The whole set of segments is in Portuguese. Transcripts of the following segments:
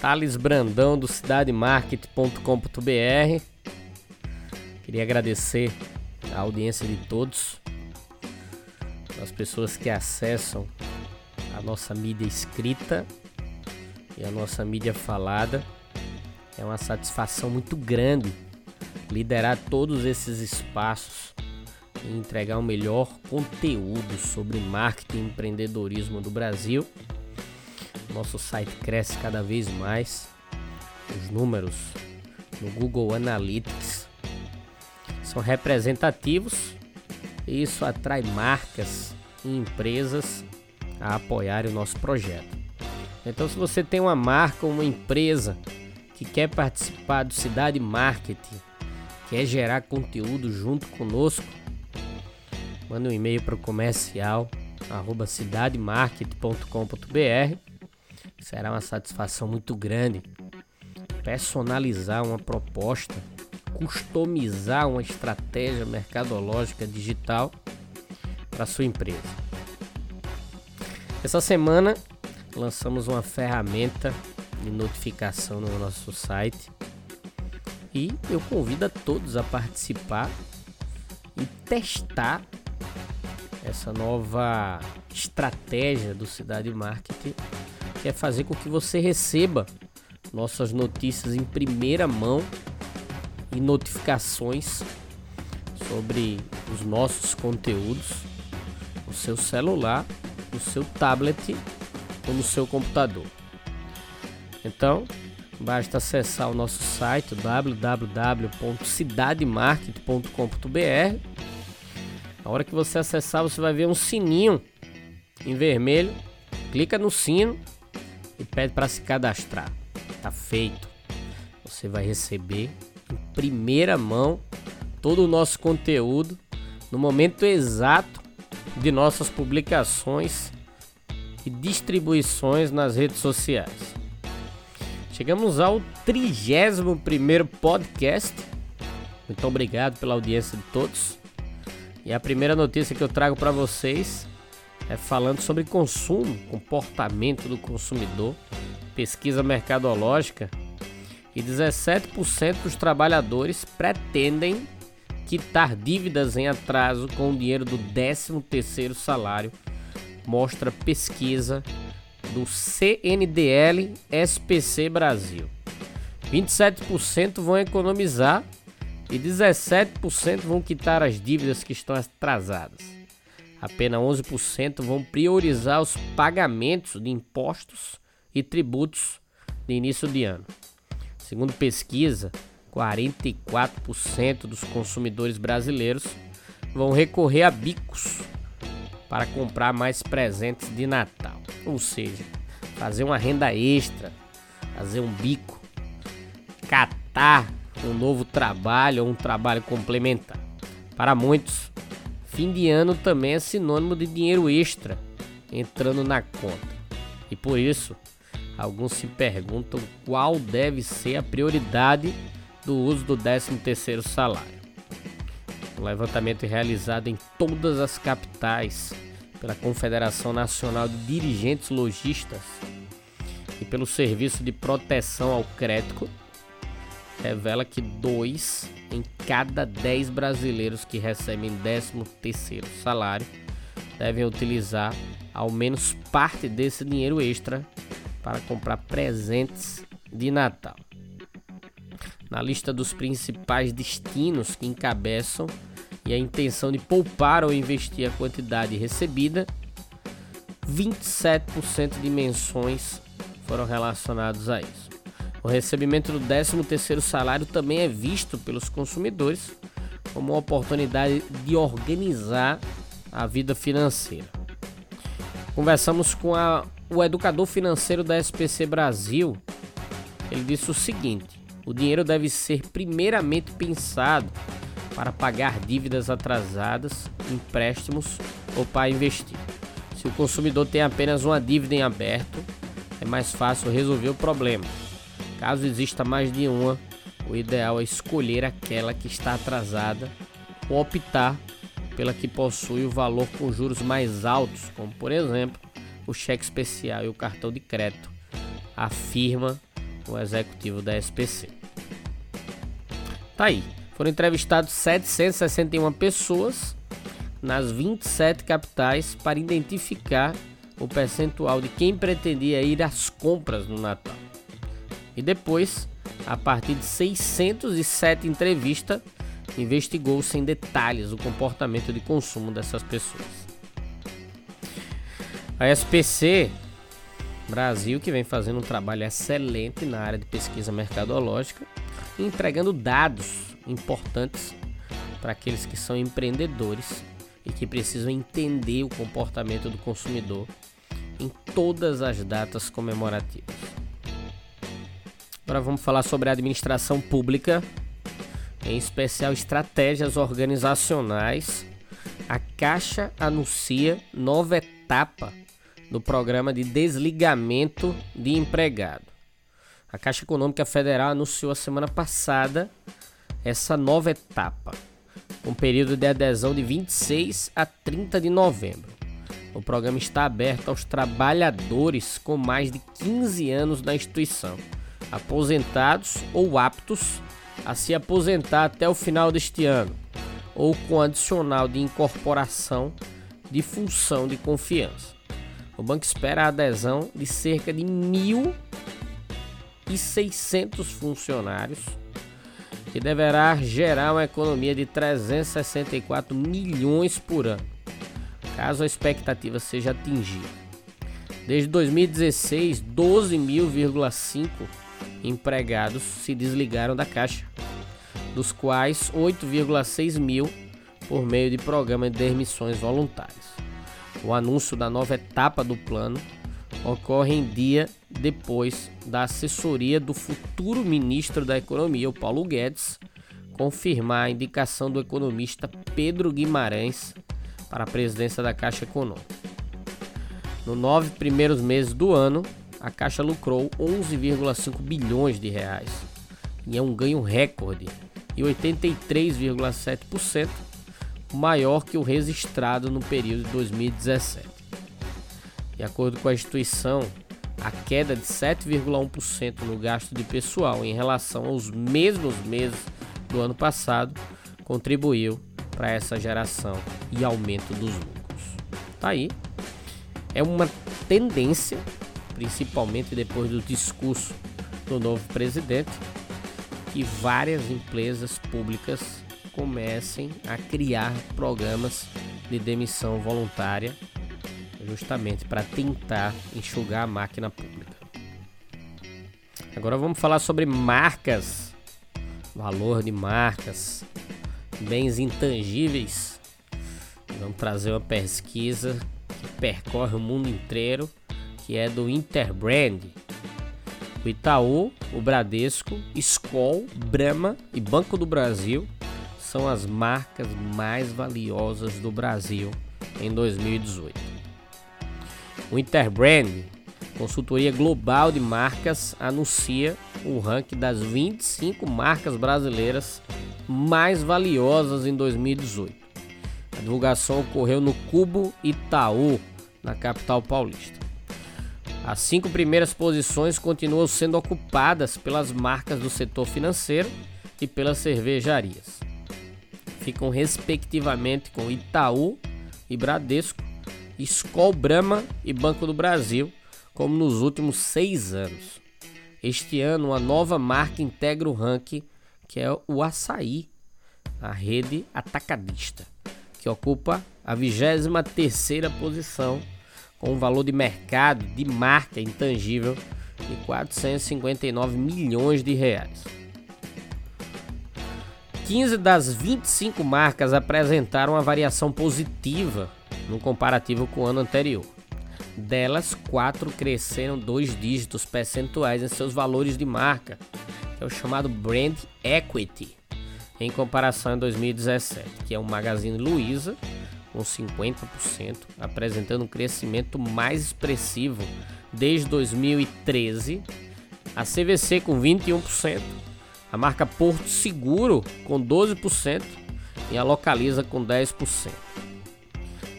Thales Brandão do cidademarket.com.br. Queria agradecer a audiência de todos, as pessoas que acessam a nossa mídia escrita e a nossa mídia falada. É uma satisfação muito grande liderar todos esses espaços e entregar o melhor conteúdo sobre marketing e empreendedorismo do Brasil nosso site cresce cada vez mais. Os números no Google Analytics são representativos e isso atrai marcas e empresas a apoiarem o nosso projeto. Então, se você tem uma marca ou uma empresa que quer participar do Cidade Marketing, quer gerar conteúdo junto conosco, manda um e-mail para o comercial arroba cidademarket.com.br Será uma satisfação muito grande personalizar uma proposta, customizar uma estratégia mercadológica digital para sua empresa. Essa semana lançamos uma ferramenta de notificação no nosso site e eu convido a todos a participar e testar essa nova estratégia do Cidade Marketing que é fazer com que você receba nossas notícias em primeira mão e notificações sobre os nossos conteúdos no seu celular, no seu tablet ou no seu computador. Então, basta acessar o nosso site www.cidademarket.com.br. Na hora que você acessar, você vai ver um sininho em vermelho. Clica no sino e pede para se cadastrar. Tá feito. Você vai receber em primeira mão todo o nosso conteúdo no momento exato de nossas publicações e distribuições nas redes sociais. Chegamos ao 31 podcast. Muito obrigado pela audiência de todos. E a primeira notícia que eu trago para vocês é, falando sobre consumo, comportamento do consumidor, pesquisa mercadológica, e 17% dos trabalhadores pretendem quitar dívidas em atraso com o dinheiro do 13º salário, mostra pesquisa do CNDL SPC Brasil. 27% vão economizar e 17% vão quitar as dívidas que estão atrasadas apenas 11% vão priorizar os pagamentos de impostos e tributos de início de ano. Segundo pesquisa, 44% dos consumidores brasileiros vão recorrer a bicos para comprar mais presentes de Natal, ou seja, fazer uma renda extra, fazer um bico, catar um novo trabalho ou um trabalho complementar. Para muitos, Fim de ano também é sinônimo de dinheiro extra entrando na conta. E por isso, alguns se perguntam qual deve ser a prioridade do uso do 13º salário. Um levantamento realizado em todas as capitais pela Confederação Nacional de Dirigentes Logistas e pelo Serviço de Proteção ao Crédito revela que dois em cada 10 brasileiros que recebem 13º salário devem utilizar ao menos parte desse dinheiro extra para comprar presentes de Natal. Na lista dos principais destinos que encabeçam e a intenção de poupar ou investir a quantidade recebida, 27% de menções foram relacionados a isso. O recebimento do 13º salário também é visto pelos consumidores como uma oportunidade de organizar a vida financeira. Conversamos com a, o educador financeiro da SPC Brasil, ele disse o seguinte: o dinheiro deve ser primeiramente pensado para pagar dívidas atrasadas, empréstimos ou para investir. Se o consumidor tem apenas uma dívida em aberto, é mais fácil resolver o problema. Caso exista mais de uma, o ideal é escolher aquela que está atrasada ou optar pela que possui o valor com juros mais altos, como por exemplo o cheque especial e o cartão de crédito, afirma o executivo da SPC. Tá aí. Foram entrevistados 761 pessoas nas 27 capitais para identificar o percentual de quem pretendia ir às compras no Natal. E depois, a partir de 607 entrevistas, investigou-se detalhes o comportamento de consumo dessas pessoas. A SPC Brasil, que vem fazendo um trabalho excelente na área de pesquisa mercadológica, entregando dados importantes para aqueles que são empreendedores e que precisam entender o comportamento do consumidor em todas as datas comemorativas. Agora vamos falar sobre a administração pública, em especial estratégias organizacionais. A Caixa anuncia nova etapa do programa de desligamento de empregado. A Caixa Econômica Federal anunciou a semana passada essa nova etapa, com período de adesão de 26 a 30 de novembro. O programa está aberto aos trabalhadores com mais de 15 anos na instituição, aposentados ou aptos a se aposentar até o final deste ano, ou com adicional de incorporação de função de confiança. O banco espera a adesão de cerca de 1.600 funcionários, que deverá gerar uma economia de 364 milhões por ano, caso a expectativa seja atingida. Desde 2016, 12.000,5 empregados se desligaram da Caixa, dos quais 8,6 mil por meio de programa de demissões voluntárias. O anúncio da nova etapa do plano ocorre em dia depois da assessoria do futuro ministro da Economia, o Paulo Guedes, confirmar a indicação do economista Pedro Guimarães para a presidência da Caixa Econômica. Nos nove primeiros meses do ano, a Caixa lucrou 11,5 bilhões de reais, e é um ganho recorde, e 83,7% maior que o registrado no período de 2017. De acordo com a instituição, a queda de 7,1% no gasto de pessoal em relação aos mesmos meses do ano passado contribuiu para essa geração e aumento dos lucros. Tá aí. É uma tendência, principalmente depois do discurso do novo presidente, que várias empresas públicas comecem a criar programas de demissão voluntária, justamente para tentar enxugar a máquina pública. Agora vamos falar sobre marcas, valor de marcas, bens intangíveis. Vamos trazer uma pesquisa que percorre o mundo inteiro, que é do Interbrand. O Itaú, o Bradesco, Skol, Brahma e Banco do Brasil são as marcas mais valiosas do Brasil em 2018. O Interbrand, consultoria global de marcas, anuncia o ranking das 25 marcas brasileiras mais valiosas em 2018. A divulgação ocorreu no Cubo Itaú, na capital paulista. As cinco primeiras posições continuam sendo ocupadas pelas marcas do setor financeiro e pelas cervejarias ficam respectivamente com Itaú e Bradesco, Skol Brahma e Banco do Brasil, como nos últimos seis anos. Este ano, uma nova marca integra o ranking, que é o Açaí, a rede atacadista, que ocupa a 23 terceira posição, com um valor de mercado de marca intangível de 459 milhões de reais. 15 das 25 marcas apresentaram uma variação positiva no comparativo com o ano anterior. Delas, quatro cresceram dois dígitos percentuais em seus valores de marca, é o chamado Brand Equity, em comparação a 2017, que é o Magazine Luiza com 50%, apresentando um crescimento mais expressivo desde 2013, a CVC com 21%, a marca Porto Seguro com 12% e a Localiza com 10%.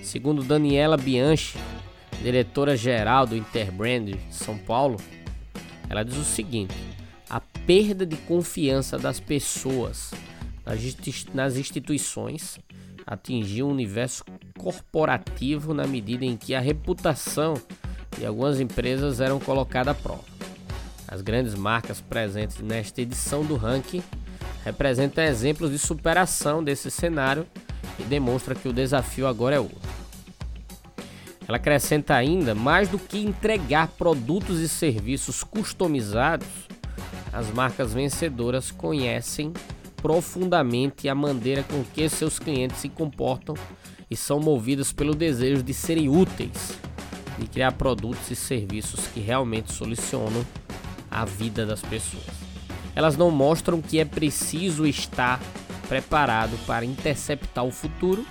Segundo Daniela Bianchi, diretora-geral do Interbrand São Paulo, ela diz o seguinte: a perda de confiança das pessoas nas instituições atingiu o universo corporativo na medida em que a reputação de algumas empresas eram colocada à prova. As grandes marcas presentes nesta edição do ranking representam exemplos de superação desse cenário e demonstra que o desafio agora é outro. Ela acrescenta ainda, mais do que entregar produtos e serviços customizados, as marcas vencedoras conhecem profundamente a maneira com que seus clientes se comportam e são movidas pelo desejo de serem úteis, de criar produtos e serviços que realmente solucionam a vida das pessoas. Elas não mostram que é preciso estar preparado para interceptar o futuro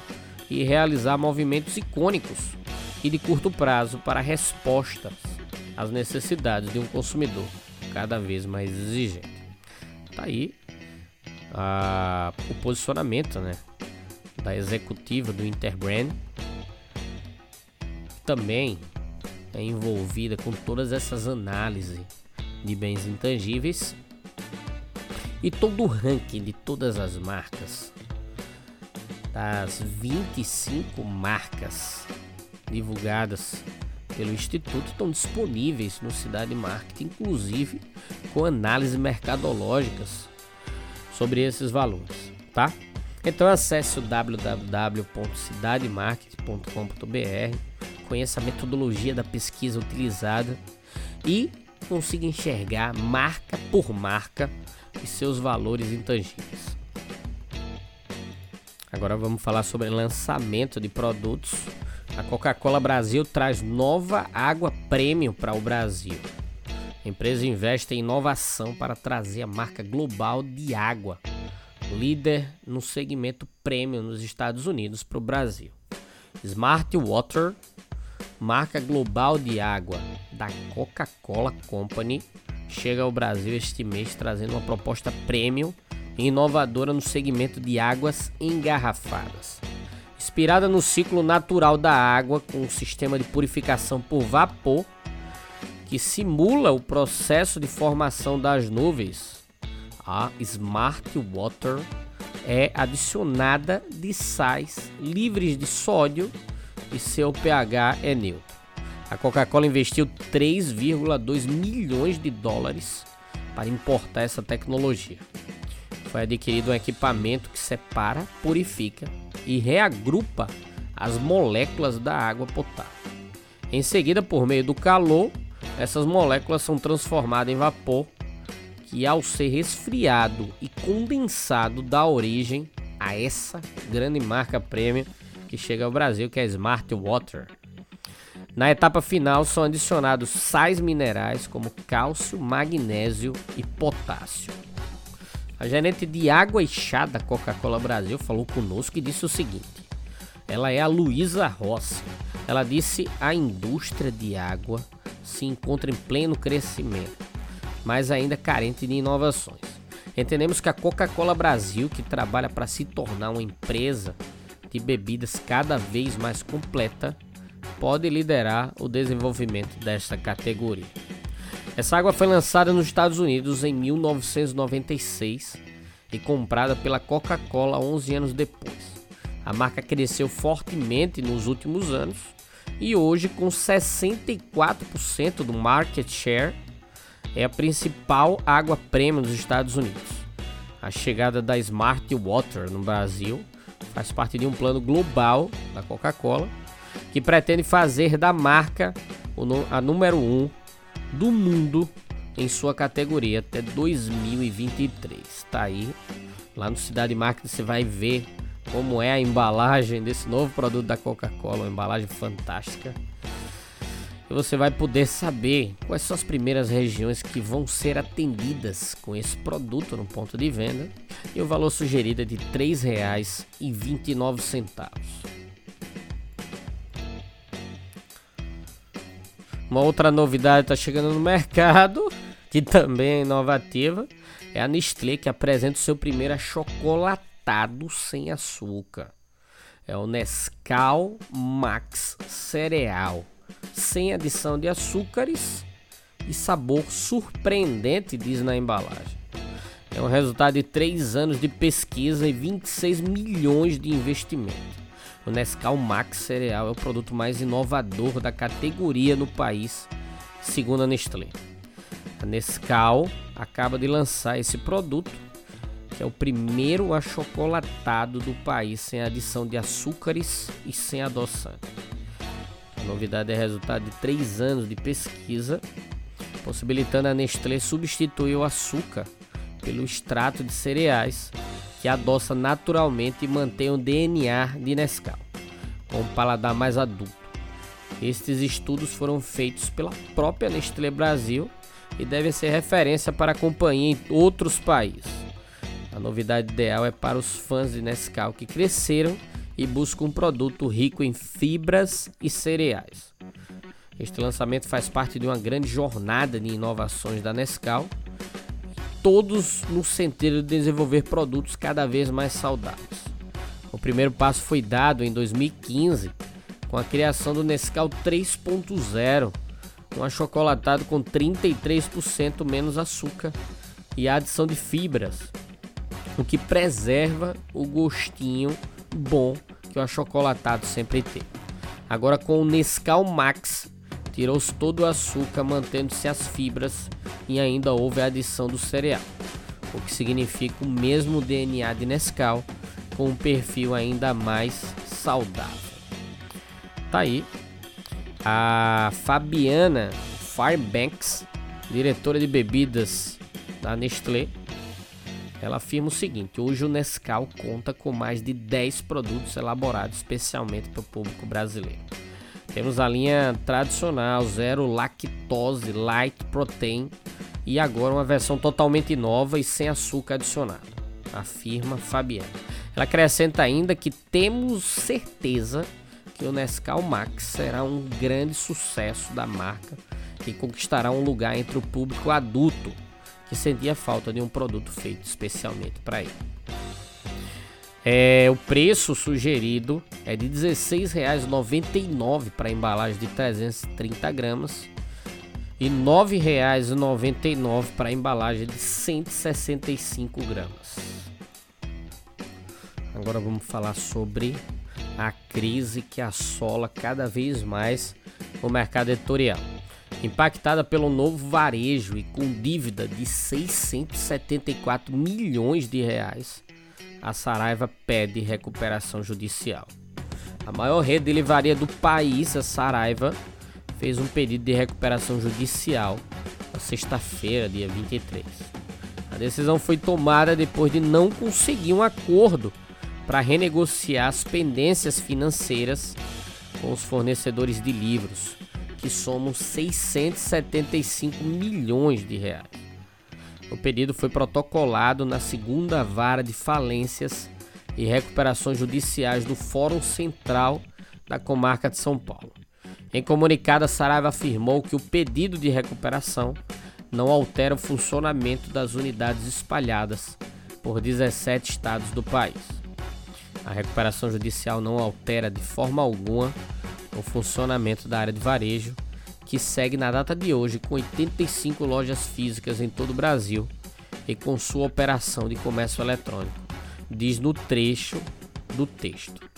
e realizar movimentos icônicos e de curto prazo para respostas às necessidades de um consumidor cada vez mais exigente. Tá aí a, o posicionamento né, da executiva do Interbrand, também é envolvida com todas essas análises de bens intangíveis e todo o ranking de todas as marcas, das 25 marcas divulgadas pelo Instituto estão disponíveis no Cidade Marketing, inclusive com análises mercadológicas sobre esses valores, tá? Então acesse o www.cidademarketing.com.br, conheça a metodologia da pesquisa utilizada e consiga enxergar marca por marca e seus valores intangíveis. Agora vamos falar sobre lançamento de produtos a Coca-Cola Brasil traz nova água premium para o Brasil. A empresa investe em inovação para trazer a marca global de água, líder no segmento premium nos Estados Unidos, para o Brasil. Smart Water, marca global de água da Coca-Cola Company, chega ao Brasil este mês trazendo uma proposta premium e inovadora no segmento de águas engarrafadas. Inspirada no ciclo natural da água com um sistema de purificação por vapor que simula o processo de formação das nuvens, a Smart Water é adicionada de sais livres de sódio e seu pH é neutro. A Coca-Cola investiu 3,2 milhões de dólares para importar essa tecnologia. Foi adquirido um equipamento que separa, purifica e reagrupa as moléculas da água potável. Em seguida, por meio do calor, essas moléculas são transformadas em vapor, que ao ser resfriado e condensado dá origem a essa grande marca premium que chega ao Brasil, que é a Smart Water. Na etapa final são adicionados sais minerais como cálcio, magnésio e potássio. A gerente de água e chá da Coca-Cola Brasil falou conosco e disse o seguinte: ela é a Luísa Rossi. Ela disse a indústria de água se encontra em pleno crescimento, mas ainda carente de inovações. Entendemos que a Coca-Cola Brasil, que trabalha para se tornar uma empresa de bebidas cada vez mais completa, pode liderar o desenvolvimento desta categoria. Essa água foi lançada nos Estados Unidos em 1996 e comprada pela Coca-Cola 11 anos depois. A marca cresceu fortemente nos últimos anos e hoje, com 64% do market share, é a principal água premium dos Estados Unidos. A chegada da Smart Water no Brasil faz parte de um plano global da Coca-Cola que pretende fazer da marca a número 1 um do mundo em sua categoria até 2023. Tá aí, lá no Cidade Marketing você vai ver como é a embalagem desse novo produto da Coca-Cola, uma embalagem fantástica. E você vai poder saber quais são as primeiras regiões que vão ser atendidas com esse produto no ponto de venda. E o valor sugerido é de R$ 3,29. Uma outra novidade está chegando no mercado, que também é inovativa, é a Nestlé que apresenta o seu primeiro sem açúcar. É o Nescau Max Cereal, sem adição de açúcares e sabor surpreendente, diz na embalagem. É um resultado de 3 anos de pesquisa e 26 milhões de investimento. O Nescau Max Cereal é o produto mais inovador da categoria no país, segundo a Nestlé. A Nescau acaba de lançar esse produto, que é o primeiro achocolatado do país sem adição de açúcares e sem adoçante. A novidade é resultado de três anos de pesquisa, possibilitando a Nestlé substituir o açúcar pelo extrato de cereais que adoça naturalmente e mantém o DNA de Nescau, com um paladar mais adulto. Estes estudos foram feitos pela própria Nestlé Brasil e devem ser referência para a companhia em outros países. A novidade ideal é para os fãs de Nescau que cresceram e buscam um produto rico em fibras e cereais. Este lançamento faz parte de uma grande jornada de inovações da Nescau, todos no sentido de desenvolver produtos cada vez mais saudáveis. O primeiro passo foi dado em 2015 com a criação do Nescau 3.0 um achocolatado com 33% menos açúcar e a adição de fibras, o que preserva o gostinho bom que o achocolatado sempre tem. Agora com o Nescau Max, tirou-se todo o açúcar, mantendo-se as fibras e ainda houve a adição do cereal, o que significa o mesmo DNA de Nescau com um perfil ainda mais saudável. Tá aí a Fabiana Fairbanks, diretora de bebidas da Nestlé, ela afirma o seguinte: hoje o Nescau conta com mais de 10 produtos elaborados especialmente para o público brasileiro. Temos a linha tradicional, zero lactose, light protein e agora uma versão totalmente nova e sem açúcar adicionado, afirma Fabiana. Ela acrescenta ainda que temos certeza que o Nescau Max será um grande sucesso da marca e conquistará um lugar entre o público adulto que sentia falta de um produto feito especialmente para ele. É, o preço sugerido é de R$ 16,99 para embalagem de 330 gramas e R$ 9,99 para embalagem de 165 gramas. Agora vamos falar sobre a crise que assola cada vez mais o mercado editorial. Impactada pelo novo varejo e com dívida de 674 milhões de reais, a Saraiva pede recuperação judicial. A maior rede de livraria do país, a Saraiva, fez um pedido de recuperação judicial na sexta-feira, dia 23. A decisão foi tomada depois de não conseguir um acordo para renegociar as pendências financeiras com os fornecedores de livros, que somam 675 milhões de reais. O pedido foi protocolado na segunda vara de falências e recuperações judiciais do Fórum Central da Comarca de São Paulo. Em comunicado, a Saraiva afirmou que o pedido de recuperação não altera o funcionamento das unidades espalhadas por 17 estados do país. A recuperação judicial não altera de forma alguma o funcionamento da área de varejo, que segue na data de hoje com 85 lojas físicas em todo o Brasil e com sua operação de comércio eletrônico, diz no trecho do texto.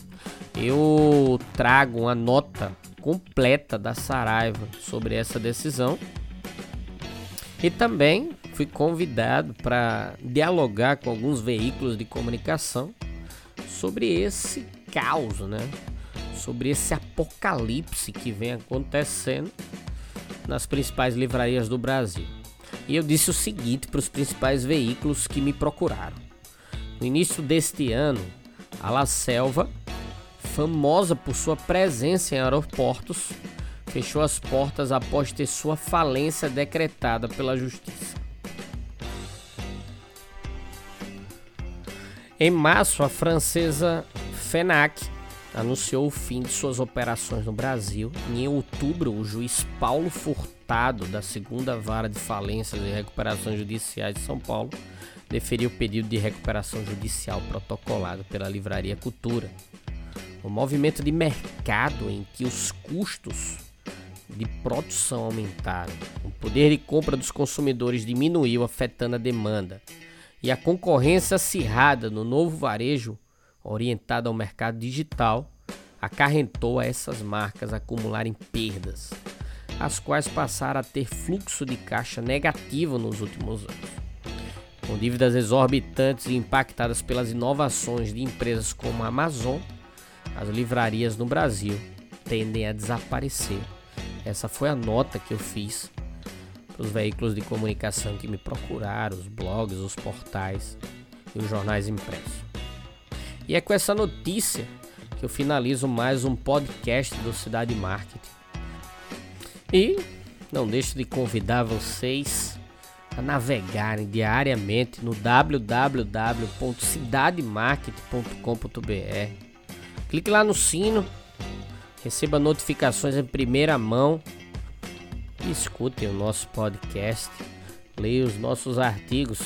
Eu trago uma nota completa da Saraiva sobre essa decisão e também fui convidado para dialogar com alguns veículos de comunicação sobre esse caos, né? Sobre esse apocalipse que vem acontecendo nas principais livrarias do Brasil. E eu disse o seguinte para os principais veículos que me procuraram. No início deste ano, a La Selva, famosa por sua presença em aeroportos, fechou as portas após ter sua falência decretada pela Justiça. Em março, a francesa FENAC anunciou o fim de suas operações no Brasil. Em outubro, o juiz Paulo Furtado, da segunda vara de falências e recuperações judiciais de São Paulo, deferiu o pedido de recuperação judicial protocolado pela Livraria Cultura. O movimento de mercado em que os custos de produção aumentaram, o poder de compra dos consumidores diminuiu, afetando a demanda, e a concorrência acirrada no novo varejo orientada ao mercado digital, acarrentou a essas marcas acumularem perdas, as quais passaram a ter fluxo de caixa negativo nos últimos anos. Com dívidas exorbitantes e impactadas pelas inovações de empresas como a Amazon, as livrarias no Brasil tendem a desaparecer. Essa foi a nota que eu fiz para os veículos de comunicação que me procuraram, os blogs, os portais e os jornais impressos. E é com essa notícia que eu finalizo mais um podcast do Cidade Marketing. E não deixo de convidar vocês a navegarem diariamente no www.cidademarketing.com.br. Clique lá no sino, receba notificações em primeira mão e escutem o nosso podcast, leia os nossos artigos,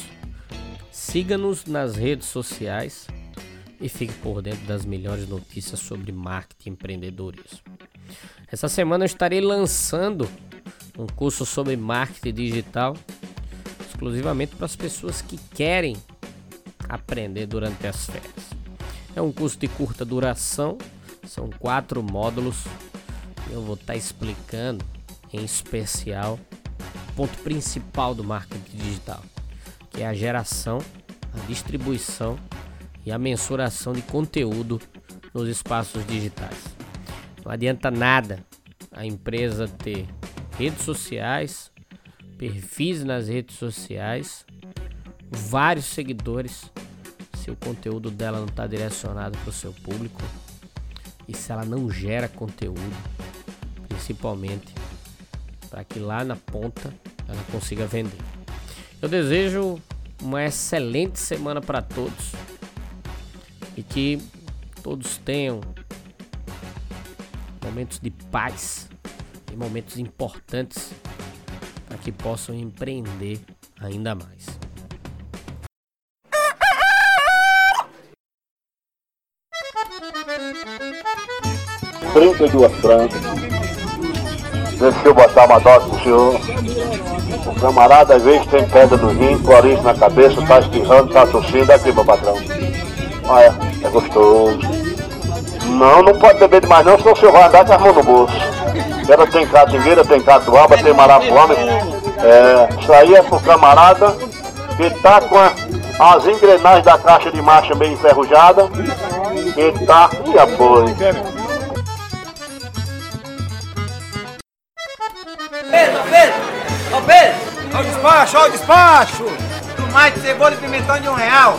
siga-nos nas redes sociais e fique por dentro das melhores notícias sobre marketing e empreendedorismo. Essa semana eu estarei lançando um curso sobre marketing digital exclusivamente para as pessoas que querem aprender durante as férias. É um curso de curta duração, são quatro módulos. Eu vou estar explicando em especial o ponto principal do marketing digital, que é a geração, a distribuição e a mensuração de conteúdo nos espaços digitais. Não adianta nada a empresa ter redes sociais, perfis nas redes sociais, vários seguidores, se o conteúdo dela não está direcionado para o seu público e se ela não gera conteúdo, principalmente para que lá na ponta ela consiga vender. Eu desejo uma excelente semana para todos e que todos tenham momentos de paz e momentos importantes para que possam empreender ainda mais. Trinta e duas francas. Deixa eu botar uma dose pro senhor. O camarada às vezes tem pedra no rim, coriza na cabeça, tá espirrando, tá tossindo. Aqui, meu patrão. Olha, é gostoso. Não, não pode beber demais não, senão senhor vai andar com as mãos no bolso. Ela tem catingueira, tem catuaba, tem marapuama. É, isso aí é pro camarada que tá com a, as engrenagens da caixa de marcha meio enferrujada. Que tá. E apoio. Pedro, Pedro! Ô Pedro! O despacho, ó o despacho! Tomate, cebola e pimentão de um real.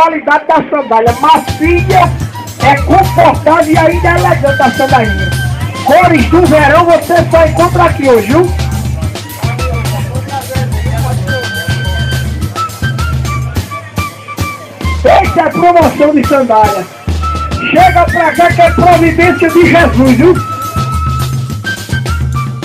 qualidade da sandália macia, é confortável e ainda é elegante a sandalinha. Cores do verão você só encontra aqui hoje, viu? Essa é promoção de sandália. Chega pra cá que é providência de Jesus, viu?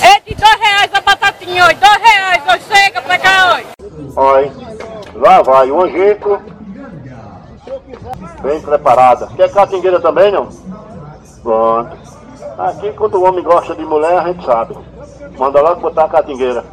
É de dois reais a batatinha hoje, dois reais hoje, chega pra cá hoje. Oi, lá vai o angico, bem preparada. Quer catingueira também, não? Pronto. Aqui, quando o homem gosta de mulher, a gente sabe. Manda logo botar a catingueira.